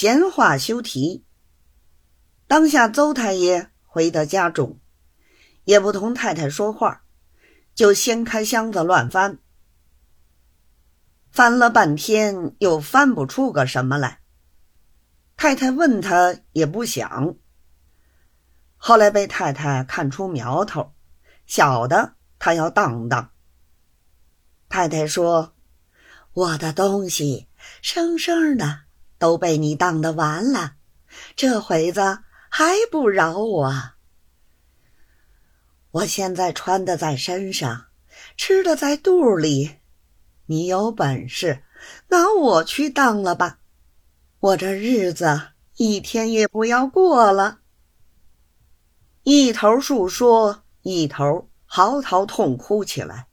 闲话休提。当下邹太爷回到家中，也不同太太说话，就掀开箱子乱翻。翻了半天，又翻不出个什么来。太太问他，也不想。后来被太太看出苗头，晓得他要当当。太太说：“我的东西生生的都被你当的完了，这会子还不饶我？我现在穿的在身上，吃的在肚里。你有本事拿我去当了吧，我这日子一天也不要过了。”一头述说，一头嚎啕痛哭起来。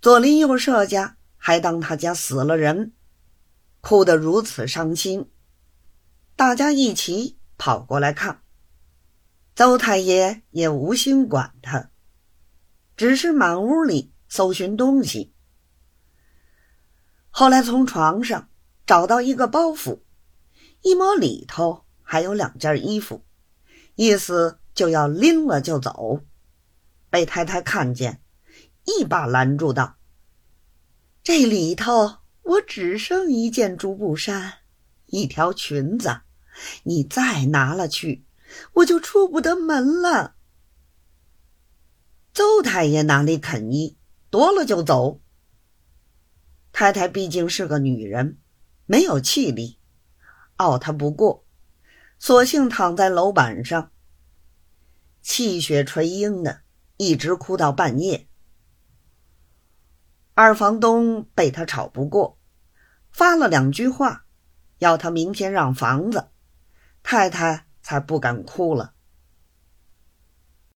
左邻右舍家还当他家死了人，哭得如此伤心，大家一起跑过来看。邹太爷也无心管他，只是满屋里搜寻东西。后来从床上找到一个包袱，一摸里头还有两件衣服，意思就要拎了就走，被太太看见。一把拦住道：“这里头我只剩一件竹布衫，一条裙子，你再拿了去，我就出不得门了。”邹太爷哪里肯依，夺了就走。太太毕竟是个女人，没有气力，拗他不过，索性躺在楼板上，气血垂膺的，一直哭到半夜。二房东被他吵不过，发了两句话，要他明天让房子，太太才不敢哭了。